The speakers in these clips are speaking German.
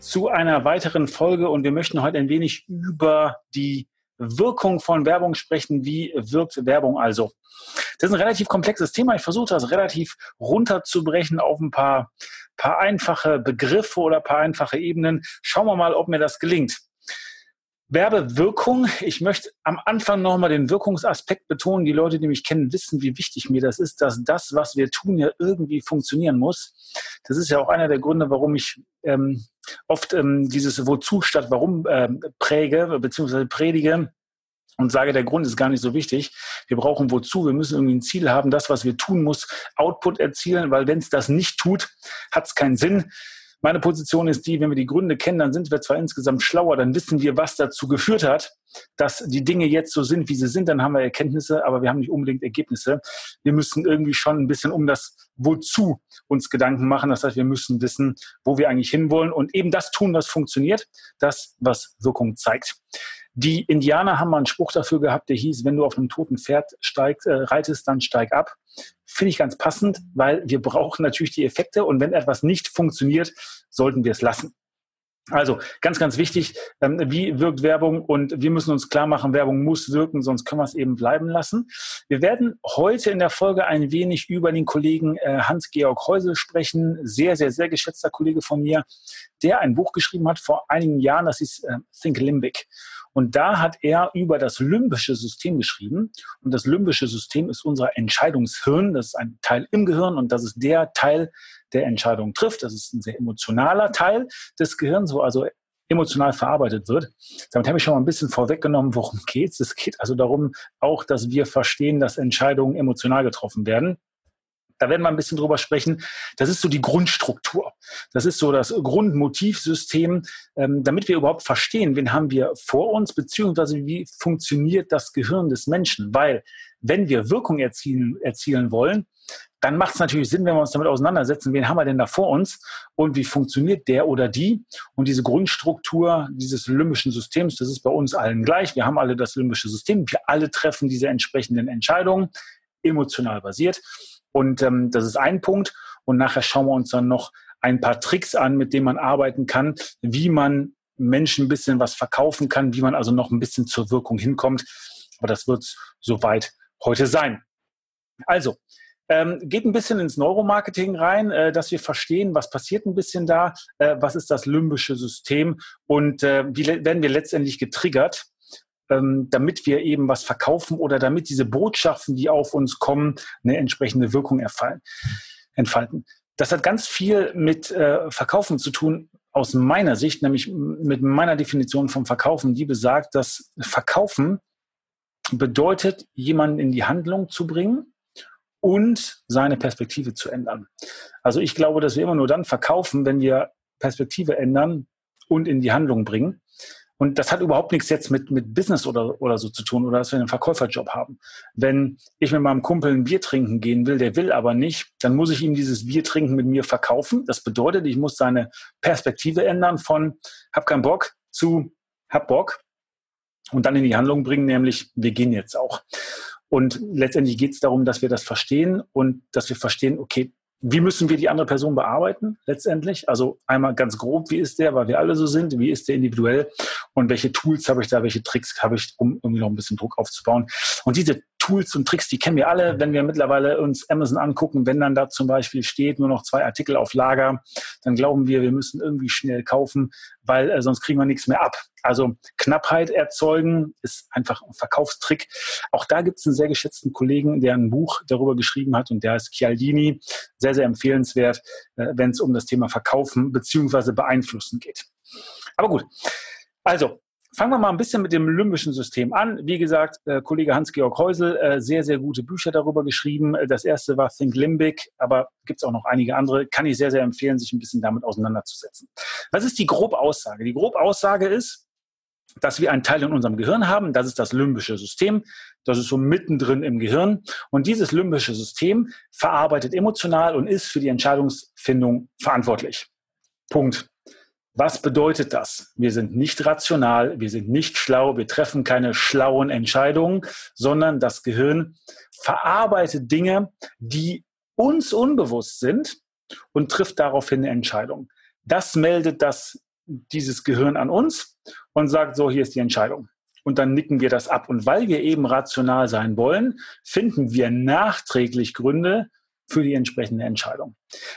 zu einer weiteren Folge und wir möchten heute ein wenig über die Wirkung von Werbung sprechen. Wie wirkt Werbung also? Das ist ein relativ komplexes Thema. Ich versuche das relativ runterzubrechen auf ein paar, paar einfache Begriffe oder paar einfache Ebenen. Schauen wir mal, ob mir das gelingt. Werbewirkung. Ich möchte am Anfang nochmal den Wirkungsaspekt betonen. Die Leute, die mich kennen, wissen, wie wichtig mir das ist, dass das, was wir tun, ja irgendwie funktionieren muss. Das ist ja auch einer der Gründe, warum ich ähm, oft ähm, dieses Wozu statt Warum ähm, präge bzw. predige und sage, der Grund ist gar nicht so wichtig. Wir brauchen wozu? Wir müssen irgendwie ein Ziel haben. Das, was wir tun, muss Output erzielen, weil wenn es das nicht tut, hat es keinen Sinn. Meine Position ist die, wenn wir die Gründe kennen, dann sind wir zwar insgesamt schlauer, dann wissen wir, was dazu geführt hat, dass die Dinge jetzt so sind, wie sie sind, dann haben wir Erkenntnisse, aber wir haben nicht unbedingt Ergebnisse. Wir müssen irgendwie schon ein bisschen um das Wozu uns Gedanken machen. Das heißt, wir müssen wissen, wo wir eigentlich hinwollen und eben das tun, was funktioniert, das, was Wirkung zeigt. Die Indianer haben mal einen Spruch dafür gehabt, der hieß, wenn du auf einem toten Pferd steigst, äh, reitest, dann steig ab. Finde ich ganz passend, weil wir brauchen natürlich die Effekte und wenn etwas nicht funktioniert, sollten wir es lassen. Also ganz, ganz wichtig, ähm, wie wirkt Werbung und wir müssen uns klar machen, Werbung muss wirken, sonst können wir es eben bleiben lassen. Wir werden heute in der Folge ein wenig über den Kollegen äh, Hans-Georg Heusel sprechen, sehr, sehr, sehr geschätzter Kollege von mir, der ein Buch geschrieben hat vor einigen Jahren, das ist äh, Think Limbic. Und da hat er über das limbische System geschrieben. Und das limbische System ist unser Entscheidungshirn. Das ist ein Teil im Gehirn und das ist der Teil, der Entscheidungen trifft. Das ist ein sehr emotionaler Teil des Gehirns, wo also emotional verarbeitet wird. Damit habe ich schon mal ein bisschen vorweggenommen, worum geht es. Es geht also darum, auch, dass wir verstehen, dass Entscheidungen emotional getroffen werden. Da werden wir ein bisschen drüber sprechen. Das ist so die Grundstruktur. Das ist so das Grundmotivsystem, ähm, damit wir überhaupt verstehen, wen haben wir vor uns, beziehungsweise wie funktioniert das Gehirn des Menschen. Weil wenn wir Wirkung erzielen, erzielen wollen, dann macht es natürlich Sinn, wenn wir uns damit auseinandersetzen, wen haben wir denn da vor uns und wie funktioniert der oder die. Und diese Grundstruktur dieses limbischen Systems, das ist bei uns allen gleich. Wir haben alle das limbische System. Wir alle treffen diese entsprechenden Entscheidungen, emotional basiert. Und ähm, das ist ein Punkt. Und nachher schauen wir uns dann noch ein paar Tricks an, mit denen man arbeiten kann, wie man Menschen ein bisschen was verkaufen kann, wie man also noch ein bisschen zur Wirkung hinkommt. Aber das wird soweit heute sein. Also, ähm, geht ein bisschen ins Neuromarketing rein, äh, dass wir verstehen, was passiert ein bisschen da, äh, was ist das limbische System und äh, wie werden wir letztendlich getriggert ähm, damit wir eben was verkaufen oder damit diese Botschaften, die auf uns kommen, eine entsprechende Wirkung entfalten. Das hat ganz viel mit äh, Verkaufen zu tun, aus meiner Sicht, nämlich mit meiner Definition vom Verkaufen, die besagt, dass Verkaufen bedeutet, jemanden in die Handlung zu bringen und seine Perspektive zu ändern. Also ich glaube, dass wir immer nur dann verkaufen, wenn wir Perspektive ändern und in die Handlung bringen. Und das hat überhaupt nichts jetzt mit, mit Business oder, oder so zu tun oder dass wir einen Verkäuferjob haben. Wenn ich mit meinem Kumpel ein Bier trinken gehen will, der will aber nicht, dann muss ich ihm dieses Bier trinken mit mir verkaufen. Das bedeutet, ich muss seine Perspektive ändern von hab keinen Bock zu hab Bock und dann in die Handlung bringen, nämlich wir gehen jetzt auch. Und letztendlich geht es darum, dass wir das verstehen und dass wir verstehen, okay, wie müssen wir die andere Person bearbeiten letztendlich? Also einmal ganz grob, wie ist der, weil wir alle so sind, wie ist der individuell und welche Tools habe ich da, welche Tricks habe ich, um irgendwie noch ein bisschen Druck aufzubauen. Und diese Tools und Tricks, die kennen wir alle, wenn wir mittlerweile uns Amazon angucken, wenn dann da zum Beispiel steht, nur noch zwei Artikel auf Lager, dann glauben wir, wir müssen irgendwie schnell kaufen, weil äh, sonst kriegen wir nichts mehr ab. Also Knappheit erzeugen ist einfach ein Verkaufstrick. Auch da gibt es einen sehr geschätzten Kollegen, der ein Buch darüber geschrieben hat und der heißt Chialdini. Sehr, sehr empfehlenswert, äh, wenn es um das Thema Verkaufen beziehungsweise Beeinflussen geht. Aber gut, also fangen wir mal ein bisschen mit dem limbischen System an. Wie gesagt, äh, Kollege Hans-Georg Häusel, äh, sehr, sehr gute Bücher darüber geschrieben. Äh, das erste war Think Limbic, aber gibt es auch noch einige andere. Kann ich sehr, sehr empfehlen, sich ein bisschen damit auseinanderzusetzen. Was ist die grobe Aussage? Die grobe Aussage ist, dass wir einen Teil in unserem Gehirn haben, das ist das limbische System, das ist so mittendrin im Gehirn und dieses limbische System verarbeitet emotional und ist für die Entscheidungsfindung verantwortlich. Punkt. Was bedeutet das? Wir sind nicht rational, wir sind nicht schlau, wir treffen keine schlauen Entscheidungen, sondern das Gehirn verarbeitet Dinge, die uns unbewusst sind und trifft daraufhin eine Entscheidung. Das meldet das, dieses Gehirn an uns und sagt, so, hier ist die Entscheidung. Und dann nicken wir das ab. Und weil wir eben rational sein wollen, finden wir nachträglich Gründe, für die entsprechende Entscheidung.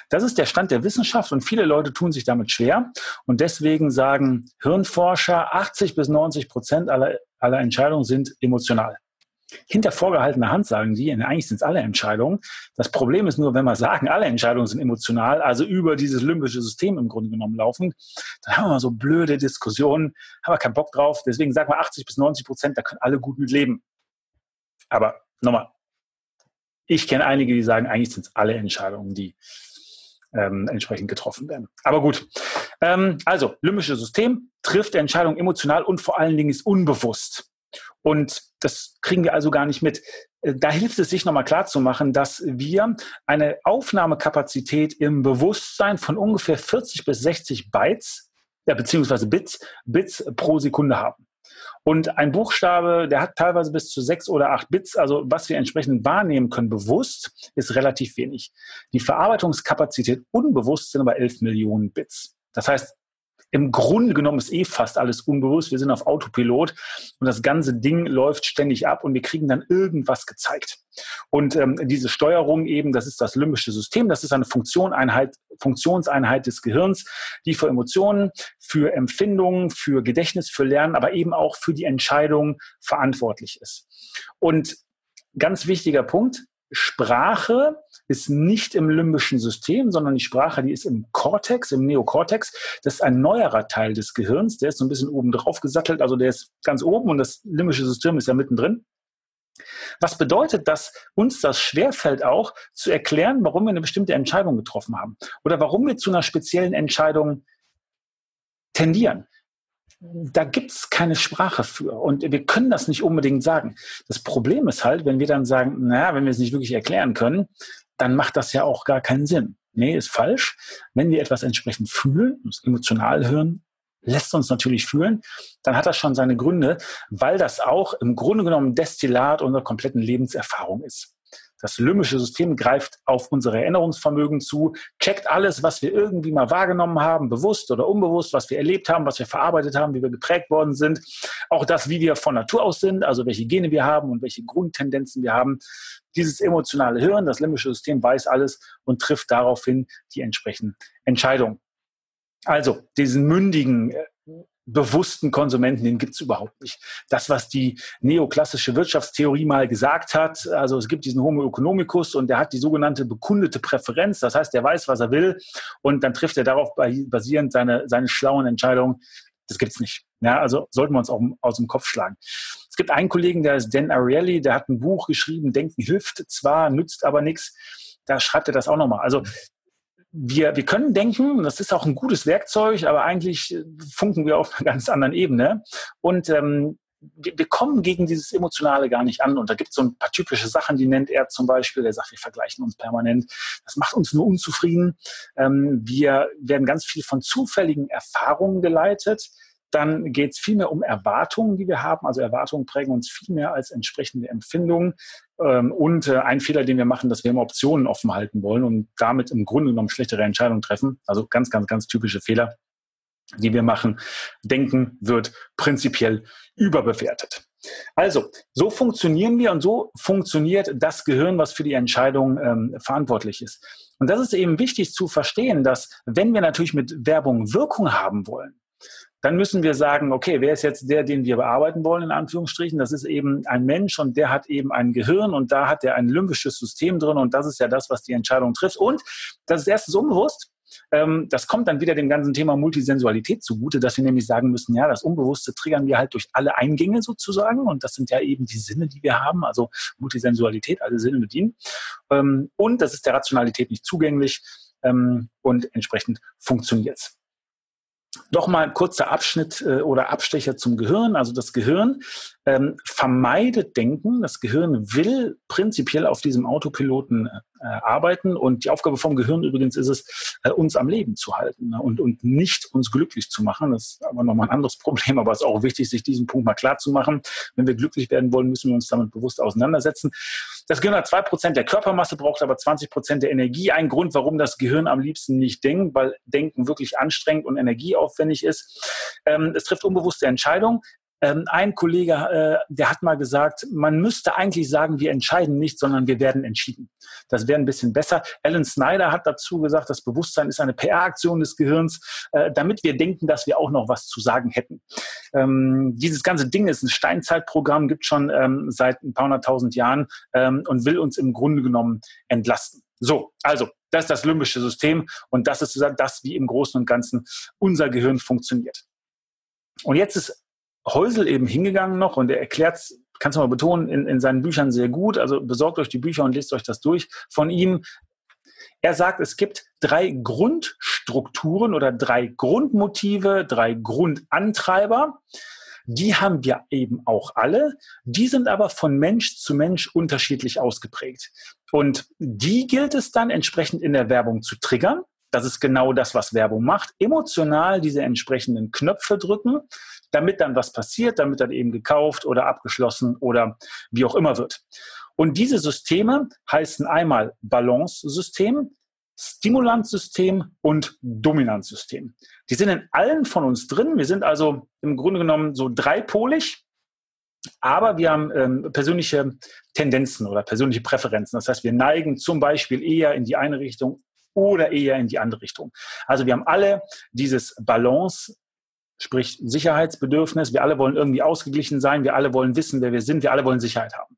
Das ist der Stand der Wissenschaft und viele Leute tun sich damit schwer und deswegen sagen Hirnforscher, 80 bis 90 Prozent aller, aller Entscheidungen sind emotional. Hinter vorgehaltener Hand sagen die, eigentlich sind es alle Entscheidungen. Das Problem ist nur, wenn wir sagen, alle Entscheidungen sind emotional, also über dieses limbische System im Grunde genommen laufen, dann haben wir so blöde Diskussionen, haben wir keinen Bock drauf. Deswegen sagen wir 80 bis 90 Prozent, da können alle gut mit leben. Aber nochmal, ich kenne einige, die sagen, eigentlich sind es alle Entscheidungen, die ähm, entsprechend getroffen werden. Aber gut. Ähm, also, limbisches System trifft Entscheidungen emotional und vor allen Dingen ist unbewusst. Und das kriegen wir also gar nicht mit. Äh, da hilft es sich nochmal klarzumachen, dass wir eine Aufnahmekapazität im Bewusstsein von ungefähr 40 bis 60 Bytes, ja, beziehungsweise Bits, Bits pro Sekunde haben. Und ein Buchstabe, der hat teilweise bis zu sechs oder acht Bits, also was wir entsprechend wahrnehmen können, bewusst, ist relativ wenig. Die Verarbeitungskapazität unbewusst sind aber elf Millionen Bits. Das heißt, im Grunde genommen ist eh fast alles unbewusst. Wir sind auf Autopilot und das ganze Ding läuft ständig ab und wir kriegen dann irgendwas gezeigt. Und ähm, diese Steuerung eben, das ist das limbische System, das ist eine Funktioneinheit, Funktionseinheit des Gehirns, die für Emotionen, für Empfindungen, für Gedächtnis, für Lernen, aber eben auch für die Entscheidung verantwortlich ist. Und ganz wichtiger Punkt, Sprache ist nicht im limbischen System, sondern die Sprache, die ist im Cortex, im Neokortex. Das ist ein neuerer Teil des Gehirns, der ist so ein bisschen oben drauf gesattelt, also der ist ganz oben und das limbische System ist ja mittendrin. Was bedeutet, dass uns das schwerfällt auch zu erklären, warum wir eine bestimmte Entscheidung getroffen haben oder warum wir zu einer speziellen Entscheidung tendieren da gibt es keine Sprache für. Und wir können das nicht unbedingt sagen. Das Problem ist halt, wenn wir dann sagen, naja, wenn wir es nicht wirklich erklären können, dann macht das ja auch gar keinen Sinn. Nee, ist falsch. Wenn wir etwas entsprechend fühlen, emotional hören, lässt uns natürlich fühlen, dann hat das schon seine Gründe, weil das auch im Grunde genommen Destillat unserer kompletten Lebenserfahrung ist. Das limbische System greift auf unsere Erinnerungsvermögen zu, checkt alles, was wir irgendwie mal wahrgenommen haben, bewusst oder unbewusst, was wir erlebt haben, was wir verarbeitet haben, wie wir geprägt worden sind. Auch das, wie wir von Natur aus sind, also welche Gene wir haben und welche Grundtendenzen wir haben. Dieses emotionale Hirn, das limbische System weiß alles und trifft daraufhin die entsprechenden Entscheidungen. Also diesen mündigen, äh, bewussten Konsumenten, den gibt es überhaupt nicht. Das, was die neoklassische Wirtschaftstheorie mal gesagt hat, also es gibt diesen Homo economicus und der hat die sogenannte bekundete Präferenz, das heißt, der weiß, was er will und dann trifft er darauf basierend seine, seine schlauen Entscheidungen. Das gibt's nicht. Ja, also sollten wir uns auch aus dem Kopf schlagen. Es gibt einen Kollegen, der ist Dan Ariely, der hat ein Buch geschrieben, Denken hilft zwar, nützt aber nichts. Da schreibt er das auch nochmal. Also wir, wir können denken, das ist auch ein gutes Werkzeug, aber eigentlich funken wir auf einer ganz anderen Ebene. Und ähm, wir, wir kommen gegen dieses Emotionale gar nicht an. Und da gibt es so ein paar typische Sachen, die nennt er zum Beispiel. Er sagt, wir vergleichen uns permanent. Das macht uns nur unzufrieden. Ähm, wir werden ganz viel von zufälligen Erfahrungen geleitet dann geht es vielmehr um Erwartungen, die wir haben. Also Erwartungen prägen uns viel mehr als entsprechende Empfindungen. Ähm, und äh, ein Fehler, den wir machen, dass wir immer Optionen offen halten wollen und damit im Grunde genommen schlechtere Entscheidungen treffen. Also ganz, ganz, ganz typische Fehler, die wir machen. Denken wird prinzipiell überbewertet. Also, so funktionieren wir und so funktioniert das Gehirn, was für die Entscheidung ähm, verantwortlich ist. Und das ist eben wichtig zu verstehen, dass wenn wir natürlich mit Werbung Wirkung haben wollen, dann müssen wir sagen, okay, wer ist jetzt der, den wir bearbeiten wollen, in Anführungsstrichen? Das ist eben ein Mensch und der hat eben ein Gehirn und da hat er ein limbisches System drin und das ist ja das, was die Entscheidung trifft. Und das ist erstens unbewusst ähm, das kommt dann wieder dem ganzen Thema Multisensualität zugute, dass wir nämlich sagen müssen, ja, das Unbewusste triggern wir halt durch alle Eingänge sozusagen. Und das sind ja eben die Sinne, die wir haben, also Multisensualität, alle Sinne bedienen. Ähm, und das ist der Rationalität nicht zugänglich ähm, und entsprechend funktioniert es. Nochmal ein kurzer Abschnitt äh, oder Abstecher zum Gehirn. Also das Gehirn ähm, vermeidet Denken. Das Gehirn will prinzipiell auf diesem Autopiloten äh, arbeiten. Und die Aufgabe vom Gehirn übrigens ist es, äh, uns am Leben zu halten ne? und, und nicht uns glücklich zu machen. Das ist aber nochmal ein anderes Problem, aber es ist auch wichtig, sich diesen Punkt mal klar zu machen. Wenn wir glücklich werden wollen, müssen wir uns damit bewusst auseinandersetzen. Das Gehirn hat zwei Prozent der Körpermasse, braucht aber 20 Prozent der Energie. Ein Grund, warum das Gehirn am liebsten nicht denkt, weil Denken wirklich anstrengend und energieaufwendig ist. Ähm, es trifft unbewusste Entscheidungen. Ähm, ein Kollege, äh, der hat mal gesagt, man müsste eigentlich sagen, wir entscheiden nicht, sondern wir werden entschieden. Das wäre ein bisschen besser. Alan Snyder hat dazu gesagt, das Bewusstsein ist eine PR-Aktion des Gehirns, äh, damit wir denken, dass wir auch noch was zu sagen hätten. Ähm, dieses ganze Ding ist ein Steinzeitprogramm, gibt schon ähm, seit ein paar hunderttausend Jahren ähm, und will uns im Grunde genommen entlasten. So, also das ist das limbische System und das ist das, wie im Großen und Ganzen unser Gehirn funktioniert. Und jetzt ist Häusel eben hingegangen noch und er erklärt kannst du mal betonen, in, in seinen Büchern sehr gut. Also besorgt euch die Bücher und lest euch das durch von ihm. Er sagt, es gibt drei Grundstrukturen oder drei Grundmotive, drei Grundantreiber. Die haben wir eben auch alle. Die sind aber von Mensch zu Mensch unterschiedlich ausgeprägt. Und die gilt es dann entsprechend in der Werbung zu triggern. Das ist genau das, was Werbung macht. Emotional diese entsprechenden Knöpfe drücken, damit dann was passiert, damit dann eben gekauft oder abgeschlossen oder wie auch immer wird. Und diese Systeme heißen einmal Balance-System, Stimulanzsystem und Dominanzsystem. Die sind in allen von uns drin. Wir sind also im Grunde genommen so dreipolig, aber wir haben ähm, persönliche Tendenzen oder persönliche Präferenzen. Das heißt, wir neigen zum Beispiel eher in die eine Richtung oder eher in die andere Richtung. Also wir haben alle dieses Balance sprich Sicherheitsbedürfnis. Wir alle wollen irgendwie ausgeglichen sein. Wir alle wollen wissen, wer wir sind. Wir alle wollen Sicherheit haben.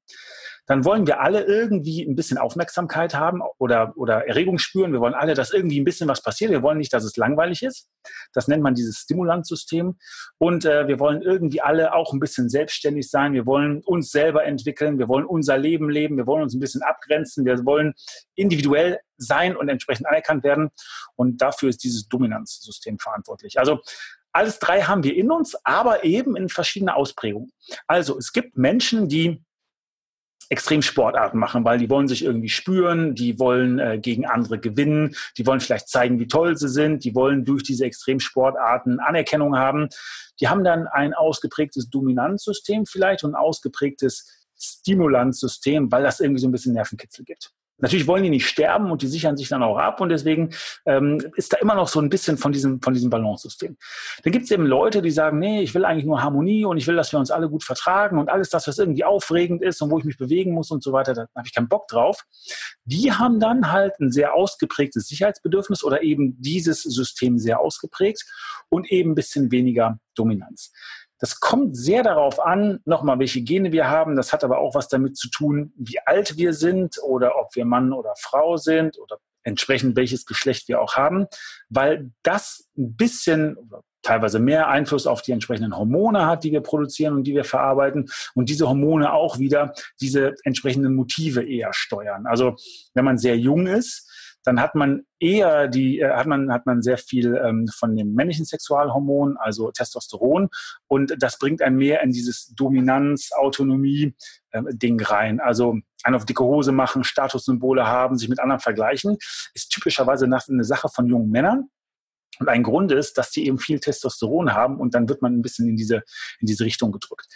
Dann wollen wir alle irgendwie ein bisschen Aufmerksamkeit haben oder, oder Erregung spüren. Wir wollen alle, dass irgendwie ein bisschen was passiert. Wir wollen nicht, dass es langweilig ist. Das nennt man dieses Stimulanzsystem. Und äh, wir wollen irgendwie alle auch ein bisschen selbstständig sein. Wir wollen uns selber entwickeln. Wir wollen unser Leben leben. Wir wollen uns ein bisschen abgrenzen. Wir wollen individuell sein und entsprechend anerkannt werden. Und dafür ist dieses Dominanzsystem verantwortlich. Also alles drei haben wir in uns, aber eben in verschiedene Ausprägungen. Also es gibt Menschen, die Extremsportarten machen, weil die wollen sich irgendwie spüren, die wollen äh, gegen andere gewinnen, die wollen vielleicht zeigen, wie toll sie sind, die wollen durch diese Extremsportarten Anerkennung haben. Die haben dann ein ausgeprägtes Dominanzsystem vielleicht und ein ausgeprägtes Stimulanzsystem, weil das irgendwie so ein bisschen Nervenkitzel gibt. Natürlich wollen die nicht sterben und die sichern sich dann auch ab und deswegen ähm, ist da immer noch so ein bisschen von diesem, von diesem Balance-System. Dann gibt es eben Leute, die sagen, nee, ich will eigentlich nur Harmonie und ich will, dass wir uns alle gut vertragen und alles das, was irgendwie aufregend ist und wo ich mich bewegen muss und so weiter, da habe ich keinen Bock drauf. Die haben dann halt ein sehr ausgeprägtes Sicherheitsbedürfnis oder eben dieses System sehr ausgeprägt und eben ein bisschen weniger Dominanz. Das kommt sehr darauf an, nochmal, welche Gene wir haben. Das hat aber auch was damit zu tun, wie alt wir sind oder ob wir Mann oder Frau sind oder entsprechend welches Geschlecht wir auch haben, weil das ein bisschen teilweise mehr Einfluss auf die entsprechenden Hormone hat, die wir produzieren und die wir verarbeiten und diese Hormone auch wieder diese entsprechenden Motive eher steuern. Also wenn man sehr jung ist, dann hat man eher die, äh, hat man, hat man sehr viel ähm, von dem männlichen Sexualhormon, also Testosteron, und das bringt einen mehr in dieses Dominanz, Autonomie, äh, Ding rein. Also einen auf dicke Hose machen, Statussymbole haben, sich mit anderen vergleichen, ist typischerweise eine Sache von jungen Männern. Und ein Grund ist, dass die eben viel Testosteron haben und dann wird man ein bisschen in diese, in diese Richtung gedrückt.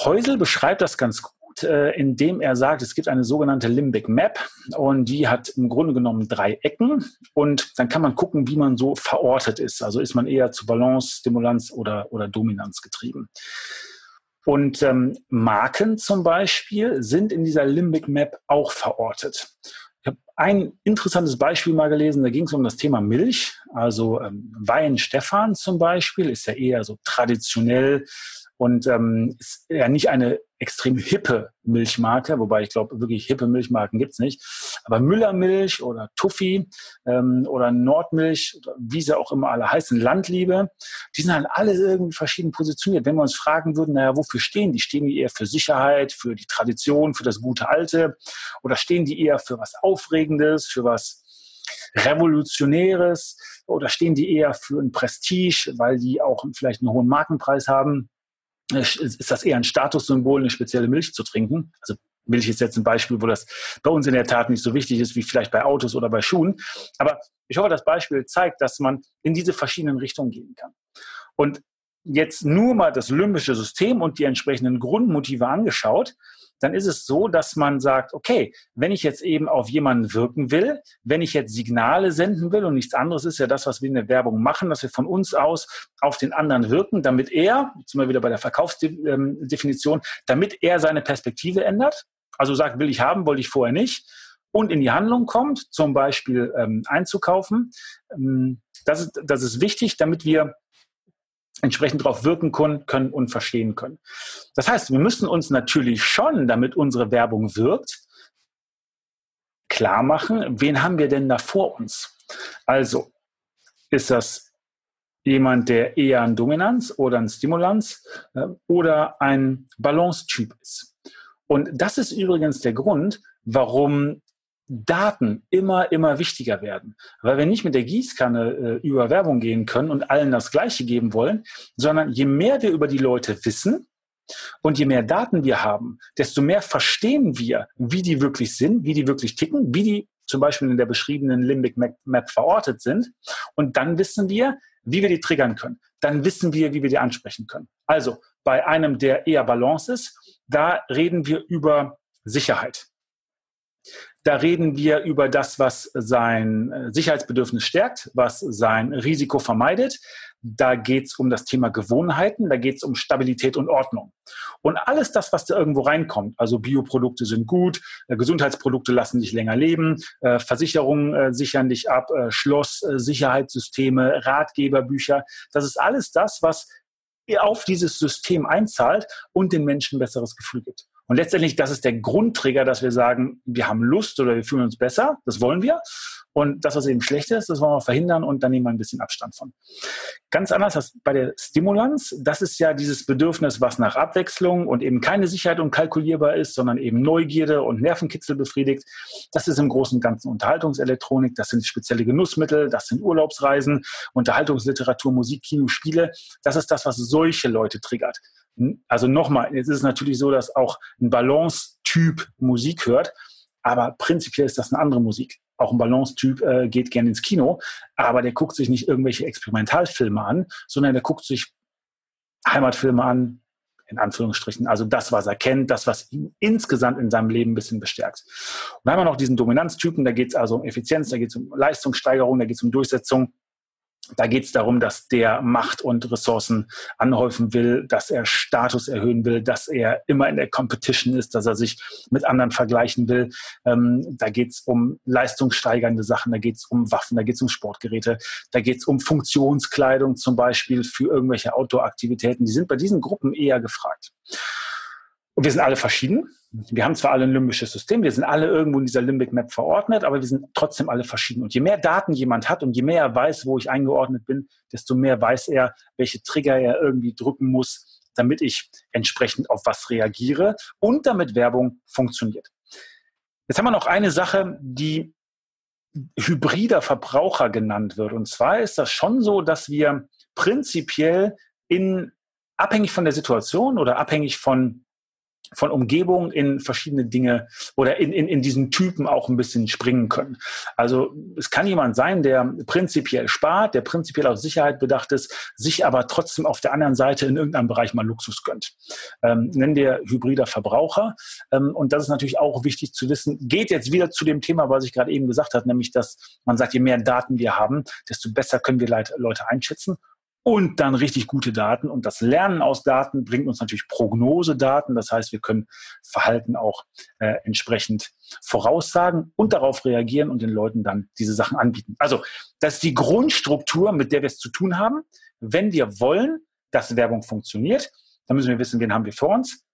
Häusel beschreibt das ganz gut äh, indem er sagt, es gibt eine sogenannte Limbic Map und die hat im Grunde genommen drei Ecken und dann kann man gucken, wie man so verortet ist. Also ist man eher zu Balance, Stimulanz oder, oder Dominanz getrieben. Und ähm, Marken zum Beispiel sind in dieser Limbic Map auch verortet. Ich habe ein interessantes Beispiel mal gelesen, da ging es um das Thema Milch. Also ähm, Wein Stefan zum Beispiel ist ja eher so traditionell und ähm, ist ja nicht eine extrem hippe Milchmarke, wobei ich glaube, wirklich hippe Milchmarken gibt's nicht. Aber Müllermilch oder Tuffy ähm, oder Nordmilch, wie sie auch immer alle heißen, Landliebe, die sind halt alle irgendwie verschieden positioniert. Wenn wir uns fragen würden, naja, wofür stehen die? Stehen die eher für Sicherheit, für die Tradition, für das gute Alte? Oder stehen die eher für was Aufregendes, für was Revolutionäres? Oder stehen die eher für ein Prestige, weil die auch vielleicht einen hohen Markenpreis haben? Ist das eher ein Statussymbol, eine spezielle Milch zu trinken. Also Milch ist jetzt ein Beispiel, wo das bei uns in der Tat nicht so wichtig ist wie vielleicht bei Autos oder bei Schuhen. Aber ich hoffe, das Beispiel zeigt, dass man in diese verschiedenen Richtungen gehen kann. Und jetzt nur mal das limbische System und die entsprechenden Grundmotive angeschaut, dann ist es so, dass man sagt, okay, wenn ich jetzt eben auf jemanden wirken will, wenn ich jetzt Signale senden will und nichts anderes ist ja das, was wir in der Werbung machen, dass wir von uns aus auf den anderen wirken, damit er, jetzt sind wir wieder bei der Verkaufsdefinition, damit er seine Perspektive ändert. Also sagt, will ich haben, wollte ich vorher nicht und in die Handlung kommt, zum Beispiel ähm, einzukaufen. Ähm, das, ist, das ist wichtig, damit wir entsprechend darauf wirken können und verstehen können. Das heißt, wir müssen uns natürlich schon, damit unsere Werbung wirkt, klar machen, wen haben wir denn da vor uns? Also, ist das jemand, der eher ein Dominanz oder ein Stimulanz äh, oder ein Balance-Typ ist? Und das ist übrigens der Grund, warum Daten immer, immer wichtiger werden. Weil wir nicht mit der Gießkanne äh, über Werbung gehen können und allen das Gleiche geben wollen, sondern je mehr wir über die Leute wissen und je mehr Daten wir haben, desto mehr verstehen wir, wie die wirklich sind, wie die wirklich ticken, wie die zum Beispiel in der beschriebenen Limbic Map verortet sind. Und dann wissen wir, wie wir die triggern können. Dann wissen wir, wie wir die ansprechen können. Also bei einem, der eher Balance ist, da reden wir über Sicherheit. Da reden wir über das, was sein äh, Sicherheitsbedürfnis stärkt, was sein Risiko vermeidet. Da geht es um das Thema Gewohnheiten, da geht es um Stabilität und Ordnung. Und alles das, was da irgendwo reinkommt, also Bioprodukte sind gut, äh, Gesundheitsprodukte lassen dich länger leben, äh, Versicherungen sichern dich ab, Schloss, Sicherheitssysteme, Ratgeberbücher, das ist alles das, was auf dieses System einzahlt und den Menschen ein besseres Gefühl gibt. Und letztendlich, das ist der Grundtrigger, dass wir sagen, wir haben Lust oder wir fühlen uns besser, das wollen wir. Und das, was eben schlecht ist, das wollen wir verhindern und dann nehmen wir ein bisschen Abstand von. Ganz anders als bei der Stimulanz. Das ist ja dieses Bedürfnis, was nach Abwechslung und eben keine Sicherheit unkalkulierbar ist, sondern eben Neugierde und Nervenkitzel befriedigt. Das ist im Großen und Ganzen Unterhaltungselektronik. Das sind spezielle Genussmittel. Das sind Urlaubsreisen, Unterhaltungsliteratur, Musik, Kino, Spiele. Das ist das, was solche Leute triggert. Also nochmal, jetzt ist es natürlich so, dass auch ein Balance-Typ Musik hört, aber prinzipiell ist das eine andere Musik. Auch ein Balance-Typ äh, geht gerne ins Kino, aber der guckt sich nicht irgendwelche Experimentalfilme an, sondern der guckt sich Heimatfilme an, in Anführungsstrichen, also das, was er kennt, das, was ihn insgesamt in seinem Leben ein bisschen bestärkt. Und dann haben wir noch diesen Dominanztypen, da geht es also um Effizienz, da geht es um Leistungssteigerung, da geht es um Durchsetzung. Da geht es darum, dass der Macht und Ressourcen anhäufen will, dass er Status erhöhen will, dass er immer in der Competition ist, dass er sich mit anderen vergleichen will. Ähm, da geht es um leistungssteigernde Sachen, da geht es um Waffen, da geht es um Sportgeräte, da geht es um Funktionskleidung zum Beispiel für irgendwelche Outdoor-Aktivitäten. Die sind bei diesen Gruppen eher gefragt. Und wir sind alle verschieden. Wir haben zwar alle ein limbisches System, wir sind alle irgendwo in dieser Limbic Map verordnet, aber wir sind trotzdem alle verschieden. Und je mehr Daten jemand hat und je mehr er weiß, wo ich eingeordnet bin, desto mehr weiß er, welche Trigger er irgendwie drücken muss, damit ich entsprechend auf was reagiere und damit Werbung funktioniert. Jetzt haben wir noch eine Sache, die hybrider Verbraucher genannt wird. Und zwar ist das schon so, dass wir prinzipiell in abhängig von der Situation oder abhängig von von Umgebung in verschiedene Dinge oder in, in, in diesen Typen auch ein bisschen springen können. Also es kann jemand sein, der prinzipiell spart, der prinzipiell auf Sicherheit bedacht ist, sich aber trotzdem auf der anderen Seite in irgendeinem Bereich mal Luxus gönnt. Ähm, nennen wir hybrider Verbraucher. Ähm, und das ist natürlich auch wichtig zu wissen. Geht jetzt wieder zu dem Thema, was ich gerade eben gesagt habe, nämlich dass man sagt, je mehr Daten wir haben, desto besser können wir Leute einschätzen und dann richtig gute Daten. Und das Lernen aus Daten bringt uns natürlich Prognosedaten. Das heißt, wir können Verhalten auch äh, entsprechend voraussagen und darauf reagieren und den Leuten dann diese Sachen anbieten. Also das ist die Grundstruktur, mit der wir es zu tun haben. Wenn wir wollen, dass Werbung funktioniert, dann müssen wir wissen, wen haben wir vor uns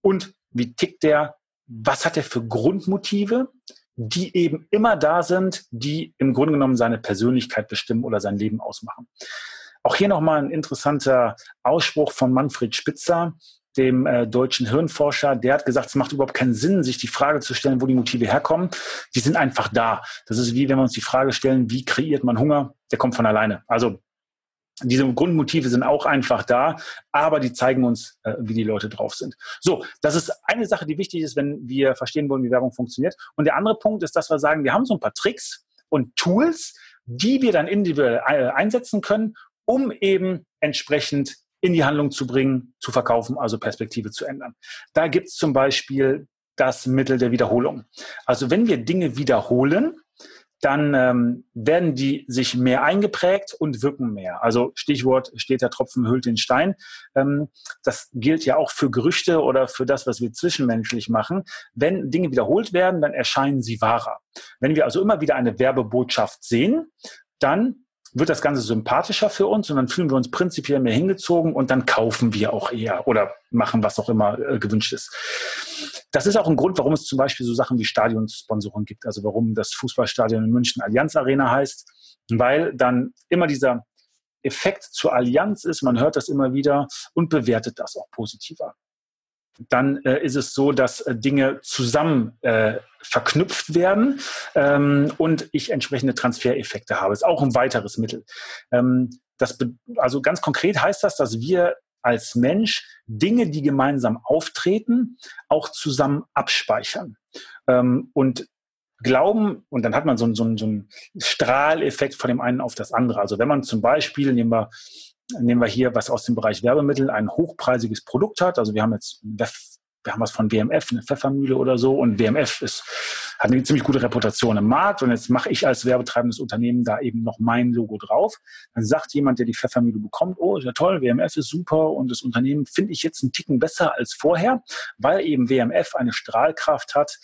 und wie tickt der, was hat er für Grundmotive, die eben immer da sind, die im Grunde genommen seine Persönlichkeit bestimmen oder sein Leben ausmachen. Auch hier nochmal ein interessanter Ausspruch von Manfred Spitzer, dem äh, deutschen Hirnforscher, der hat gesagt, es macht überhaupt keinen Sinn, sich die Frage zu stellen, wo die Motive herkommen. Die sind einfach da. Das ist wie wenn wir uns die Frage stellen, wie kreiert man Hunger? Der kommt von alleine. Also diese Grundmotive sind auch einfach da, aber die zeigen uns, äh, wie die Leute drauf sind. So, das ist eine Sache, die wichtig ist, wenn wir verstehen wollen, wie Werbung funktioniert. Und der andere Punkt ist, dass wir sagen, wir haben so ein paar Tricks und Tools, die wir dann individuell äh, einsetzen können, um eben entsprechend in die Handlung zu bringen, zu verkaufen, also Perspektive zu ändern. Da gibt es zum Beispiel das Mittel der Wiederholung. Also wenn wir Dinge wiederholen, dann ähm, werden die sich mehr eingeprägt und wirken mehr. Also Stichwort steht der Tropfen hüllt den Stein. Ähm, das gilt ja auch für Gerüchte oder für das, was wir zwischenmenschlich machen. Wenn Dinge wiederholt werden, dann erscheinen sie wahrer. Wenn wir also immer wieder eine Werbebotschaft sehen, dann wird das Ganze sympathischer für uns und dann fühlen wir uns prinzipiell mehr hingezogen und dann kaufen wir auch eher oder machen, was auch immer äh, gewünscht ist. Das ist auch ein Grund, warum es zum Beispiel so Sachen wie Stadionsponsoren gibt, also warum das Fußballstadion in München Allianz Arena heißt, weil dann immer dieser Effekt zur Allianz ist, man hört das immer wieder und bewertet das auch positiver dann äh, ist es so, dass äh, Dinge zusammen äh, verknüpft werden ähm, und ich entsprechende Transfereffekte habe. Ist auch ein weiteres Mittel. Ähm, das also ganz konkret heißt das, dass wir als Mensch Dinge, die gemeinsam auftreten, auch zusammen abspeichern. Ähm, und glauben, und dann hat man so, so, so einen Strahleffekt von dem einen auf das andere. Also wenn man zum Beispiel, nehmen wir nehmen wir hier was aus dem Bereich Werbemittel, ein hochpreisiges Produkt hat. Also wir haben jetzt, wir haben was von WMF, eine Pfeffermühle oder so, und WMF ist, hat eine ziemlich gute Reputation im Markt. Und jetzt mache ich als werbetreibendes Unternehmen da eben noch mein Logo drauf. Dann sagt jemand, der die Pfeffermühle bekommt, oh, ist ja toll, WMF ist super und das Unternehmen finde ich jetzt einen Ticken besser als vorher, weil eben WMF eine Strahlkraft hat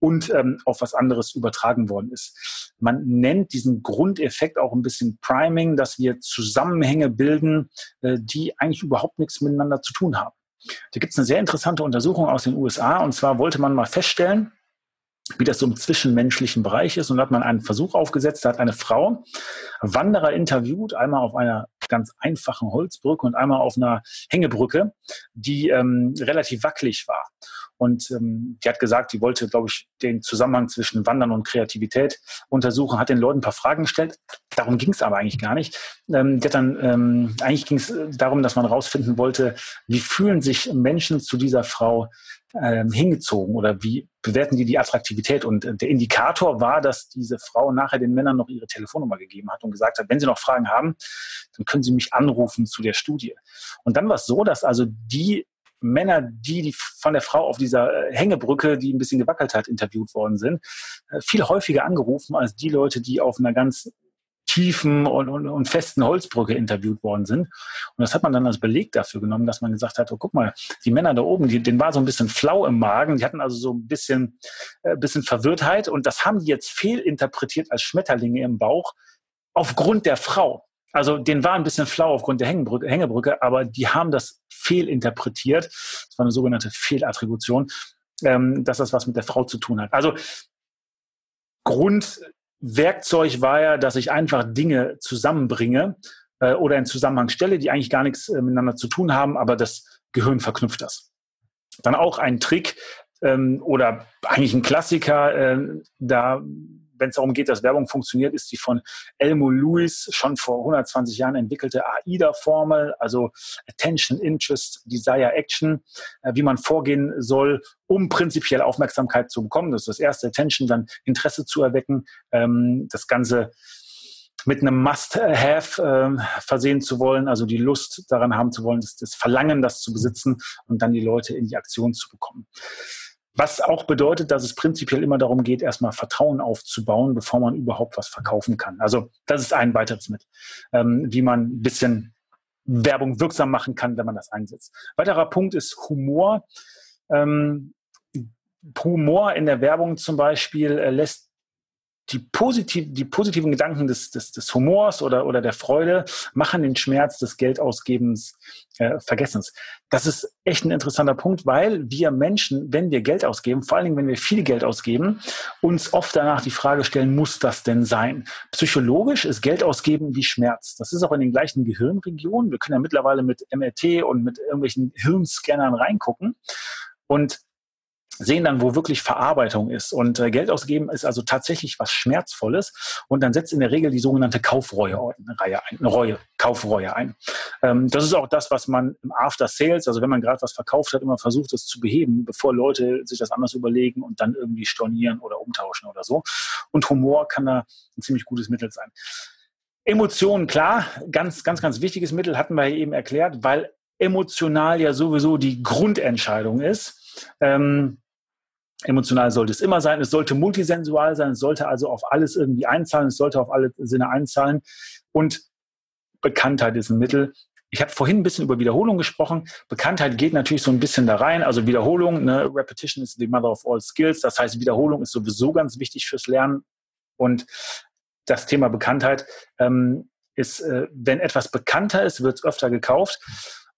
und ähm, auf was anderes übertragen worden ist. Man nennt diesen Grundeffekt auch ein bisschen Priming, dass wir Zusammenhänge bilden, äh, die eigentlich überhaupt nichts miteinander zu tun haben. Da gibt es eine sehr interessante Untersuchung aus den USA und zwar wollte man mal feststellen, wie das so im zwischenmenschlichen Bereich ist. Und da hat man einen Versuch aufgesetzt, da hat eine Frau Wanderer interviewt, einmal auf einer ganz einfachen Holzbrücke und einmal auf einer Hängebrücke, die ähm, relativ wackelig war. Und ähm, die hat gesagt, die wollte, glaube ich, den Zusammenhang zwischen Wandern und Kreativität untersuchen, hat den Leuten ein paar Fragen gestellt. Darum ging es aber eigentlich gar nicht. Ähm, die hat dann, ähm, eigentlich ging es darum, dass man herausfinden wollte, wie fühlen sich Menschen zu dieser Frau ähm, hingezogen oder wie bewerten die die Attraktivität? Und äh, der Indikator war, dass diese Frau nachher den Männern noch ihre Telefonnummer gegeben hat und gesagt hat, wenn sie noch Fragen haben, dann können sie mich anrufen zu der Studie. Und dann war es so, dass also die Männer, die, die von der Frau auf dieser äh, Hängebrücke, die ein bisschen gewackelt hat, interviewt worden sind, äh, viel häufiger angerufen als die Leute, die auf einer ganz tiefen und, und, und, festen Holzbrücke interviewt worden sind. Und das hat man dann als Beleg dafür genommen, dass man gesagt hat, oh, guck mal, die Männer da oben, die, denen war so ein bisschen flau im Magen, die hatten also so ein bisschen, äh, bisschen Verwirrtheit und das haben die jetzt fehlinterpretiert als Schmetterlinge im Bauch aufgrund der Frau. Also denen war ein bisschen flau aufgrund der Hängebrücke, aber die haben das fehlinterpretiert. Das war eine sogenannte Fehlattribution, ähm, dass das was mit der Frau zu tun hat. Also Grundwerkzeug war ja, dass ich einfach Dinge zusammenbringe äh, oder in Zusammenhang stelle, die eigentlich gar nichts äh, miteinander zu tun haben, aber das Gehirn verknüpft das. Dann auch ein Trick ähm, oder eigentlich ein Klassiker, äh, da wenn es darum geht, dass Werbung funktioniert, ist die von Elmo Lewis schon vor 120 Jahren entwickelte AIDA-Formel, also Attention, Interest, Desire, Action, äh, wie man vorgehen soll, um prinzipiell Aufmerksamkeit zu bekommen. Das ist das erste Attention, dann Interesse zu erwecken, ähm, das Ganze mit einem Must-Have äh, versehen zu wollen, also die Lust daran haben zu wollen, das, das Verlangen, das zu besitzen und dann die Leute in die Aktion zu bekommen. Was auch bedeutet, dass es prinzipiell immer darum geht, erstmal Vertrauen aufzubauen, bevor man überhaupt was verkaufen kann. Also das ist ein weiteres mit, ähm, wie man ein bisschen Werbung wirksam machen kann, wenn man das einsetzt. Weiterer Punkt ist Humor. Ähm, Humor in der Werbung zum Beispiel äh, lässt die, positiv, die positiven Gedanken des, des, des Humors oder, oder der Freude machen den Schmerz des Geldausgebens äh, Vergessens. Das ist echt ein interessanter Punkt, weil wir Menschen, wenn wir Geld ausgeben, vor allen Dingen, wenn wir viel Geld ausgeben, uns oft danach die Frage stellen, muss das denn sein? Psychologisch ist Geld ausgeben wie Schmerz. Das ist auch in den gleichen Gehirnregionen. Wir können ja mittlerweile mit MRT und mit irgendwelchen Hirnscannern reingucken. Und sehen dann, wo wirklich Verarbeitung ist. Und äh, Geld ausgeben ist also tatsächlich was Schmerzvolles. Und dann setzt in der Regel die sogenannte Kaufreue ein, eine Reue, Kaufreue ein. Ähm, das ist auch das, was man im After Sales, also wenn man gerade was verkauft hat, immer versucht, das zu beheben, bevor Leute sich das anders überlegen und dann irgendwie stornieren oder umtauschen oder so. Und Humor kann da ein ziemlich gutes Mittel sein. Emotionen, klar, ganz, ganz, ganz wichtiges Mittel hatten wir eben erklärt, weil emotional ja sowieso die Grundentscheidung ist. Ähm, Emotional sollte es immer sein. Es sollte multisensual sein. Es sollte also auf alles irgendwie einzahlen. Es sollte auf alle Sinne einzahlen. Und Bekanntheit ist ein Mittel. Ich habe vorhin ein bisschen über Wiederholung gesprochen. Bekanntheit geht natürlich so ein bisschen da rein. Also Wiederholung, ne? Repetition is the mother of all skills. Das heißt, Wiederholung ist sowieso ganz wichtig fürs Lernen. Und das Thema Bekanntheit ähm, ist, äh, wenn etwas bekannter ist, wird es öfter gekauft.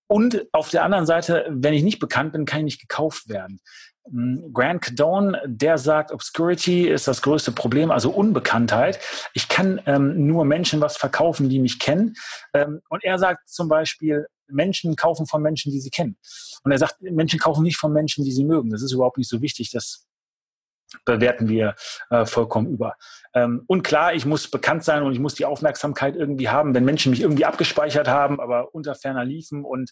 Und auf der anderen Seite, wenn ich nicht bekannt bin, kann ich nicht gekauft werden. Hm, Grant Cadone, der sagt, Obscurity ist das größte Problem, also Unbekanntheit. Ich kann ähm, nur Menschen was verkaufen, die mich kennen. Ähm, und er sagt zum Beispiel, Menschen kaufen von Menschen, die sie kennen. Und er sagt, Menschen kaufen nicht von Menschen, die sie mögen. Das ist überhaupt nicht so wichtig. Das bewerten wir äh, vollkommen über. Ähm, und klar, ich muss bekannt sein und ich muss die Aufmerksamkeit irgendwie haben, wenn Menschen mich irgendwie abgespeichert haben, aber unter ferner liefen und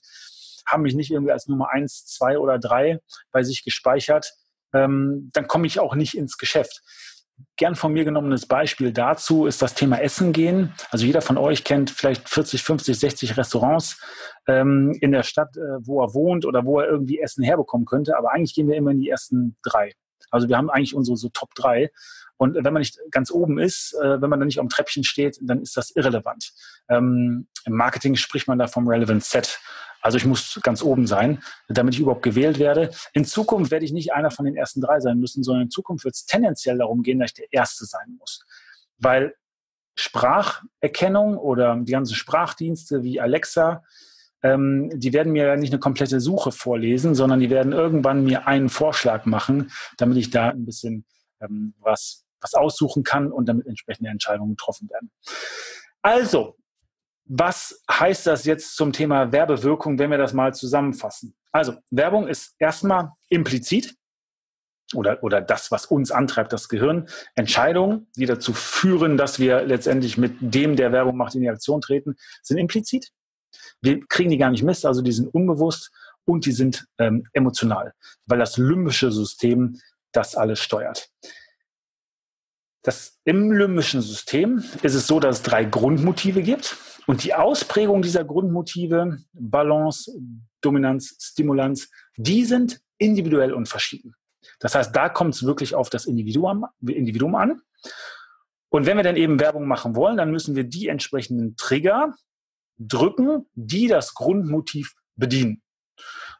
haben mich nicht irgendwie als Nummer eins, zwei oder drei bei sich gespeichert, ähm, dann komme ich auch nicht ins Geschäft. Gern von mir genommenes Beispiel dazu ist das Thema Essen gehen. Also jeder von euch kennt vielleicht 40, 50, 60 Restaurants ähm, in der Stadt, äh, wo er wohnt oder wo er irgendwie Essen herbekommen könnte. Aber eigentlich gehen wir immer in die ersten drei. Also wir haben eigentlich unsere so Top drei. Und wenn man nicht ganz oben ist, äh, wenn man da nicht am Treppchen steht, dann ist das irrelevant. Ähm, Im Marketing spricht man da vom Relevant Set. Also ich muss ganz oben sein, damit ich überhaupt gewählt werde. In Zukunft werde ich nicht einer von den ersten drei sein müssen, sondern in Zukunft wird es tendenziell darum gehen, dass ich der Erste sein muss. Weil Spracherkennung oder die ganzen Sprachdienste wie Alexa, ähm, die werden mir nicht eine komplette Suche vorlesen, sondern die werden irgendwann mir einen Vorschlag machen, damit ich da ein bisschen ähm, was, was aussuchen kann und damit entsprechende Entscheidungen getroffen werden. Also, was heißt das jetzt zum Thema Werbewirkung, wenn wir das mal zusammenfassen? Also, Werbung ist erstmal implizit oder, oder das, was uns antreibt, das Gehirn. Entscheidungen, die dazu führen, dass wir letztendlich mit dem, der Werbung macht, in die Aktion treten, sind implizit. Wir kriegen die gar nicht mit, also die sind unbewusst und die sind ähm, emotional, weil das limbische System das alles steuert. Das, Im limbischen System ist es so, dass es drei Grundmotive gibt. Und die Ausprägung dieser Grundmotive, Balance, Dominanz, Stimulanz, die sind individuell und verschieden. Das heißt, da kommt es wirklich auf das Individuum, Individuum an. Und wenn wir dann eben Werbung machen wollen, dann müssen wir die entsprechenden Trigger drücken, die das Grundmotiv bedienen.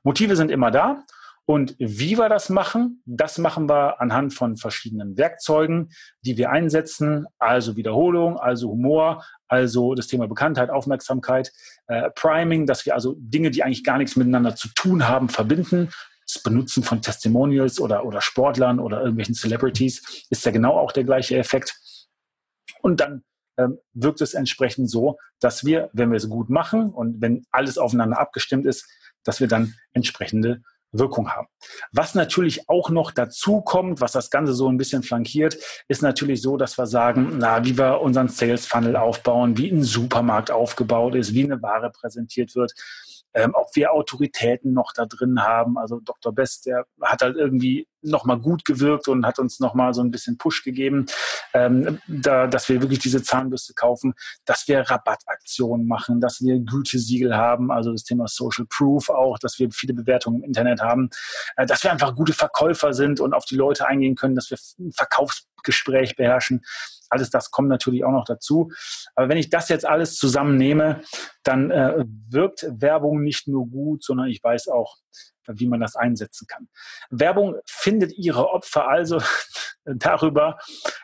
Motive sind immer da und wie wir das machen, das machen wir anhand von verschiedenen Werkzeugen, die wir einsetzen, also Wiederholung, also Humor, also das Thema Bekanntheit, Aufmerksamkeit, äh, Priming, dass wir also Dinge, die eigentlich gar nichts miteinander zu tun haben, verbinden. Das Benutzen von Testimonials oder, oder Sportlern oder irgendwelchen Celebrities ist ja genau auch der gleiche Effekt. Und dann ähm, wirkt es entsprechend so, dass wir, wenn wir es gut machen und wenn alles aufeinander abgestimmt ist, dass wir dann entsprechende Wirkung haben. Was natürlich auch noch dazu kommt, was das Ganze so ein bisschen flankiert, ist natürlich so, dass wir sagen, na, wie wir unseren Sales Funnel aufbauen, wie ein Supermarkt aufgebaut ist, wie eine Ware präsentiert wird ähm, ob wir Autoritäten noch da drin haben. Also Dr. Best, der hat halt irgendwie nochmal gut gewirkt und hat uns nochmal so ein bisschen Push gegeben, ähm, da, dass wir wirklich diese Zahnbürste kaufen, dass wir Rabattaktionen machen, dass wir Gütesiegel haben, also das Thema Social Proof auch, dass wir viele Bewertungen im Internet haben, äh, dass wir einfach gute Verkäufer sind und auf die Leute eingehen können, dass wir ein Verkaufsgespräch beherrschen. Alles das kommt natürlich auch noch dazu. Aber wenn ich das jetzt alles zusammennehme, dann äh, wirkt Werbung nicht nur gut, sondern ich weiß auch, wie man das einsetzen kann. Werbung findet ihre Opfer also darüber,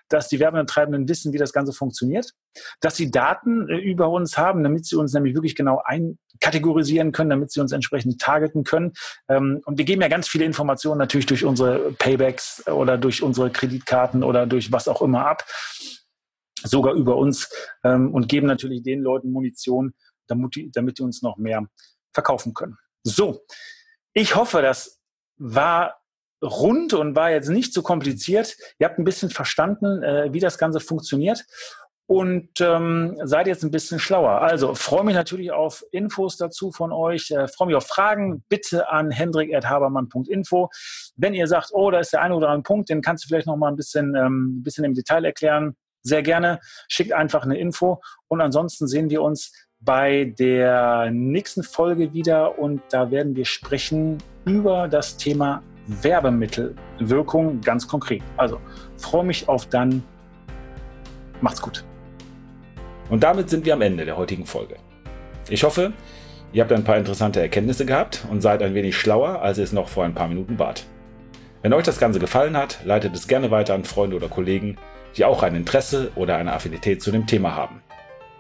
dass die Werbetreibenden wissen, wie das Ganze funktioniert, dass sie Daten äh, über uns haben, damit sie uns nämlich wirklich genau einkategorisieren können, damit sie uns entsprechend targeten können. Ähm, und wir geben ja ganz viele Informationen natürlich durch unsere Paybacks oder durch unsere Kreditkarten oder durch was auch immer ab, sogar über uns ähm, und geben natürlich den Leuten Munition, damit die, damit die uns noch mehr verkaufen können. So, ich hoffe, das war rund und war jetzt nicht so kompliziert. Ihr habt ein bisschen verstanden, äh, wie das Ganze funktioniert und ähm, seid jetzt ein bisschen schlauer. Also freue mich natürlich auf Infos dazu von euch. Äh, freue mich auf Fragen. Bitte an hendrik.habermann.info. Wenn ihr sagt, oh, da ist der eine oder andere Punkt, den kannst du vielleicht noch mal ein bisschen, ähm, ein bisschen im Detail erklären. Sehr gerne. Schickt einfach eine Info. Und ansonsten sehen wir uns bei der nächsten Folge wieder und da werden wir sprechen über das Thema Werbemittelwirkung ganz konkret. Also freue mich auf dann. Macht's gut. Und damit sind wir am Ende der heutigen Folge. Ich hoffe, ihr habt ein paar interessante Erkenntnisse gehabt und seid ein wenig schlauer, als ihr es noch vor ein paar Minuten wart. Wenn euch das Ganze gefallen hat, leitet es gerne weiter an Freunde oder Kollegen, die auch ein Interesse oder eine Affinität zu dem Thema haben.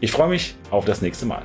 Ich freue mich auf das nächste Mal.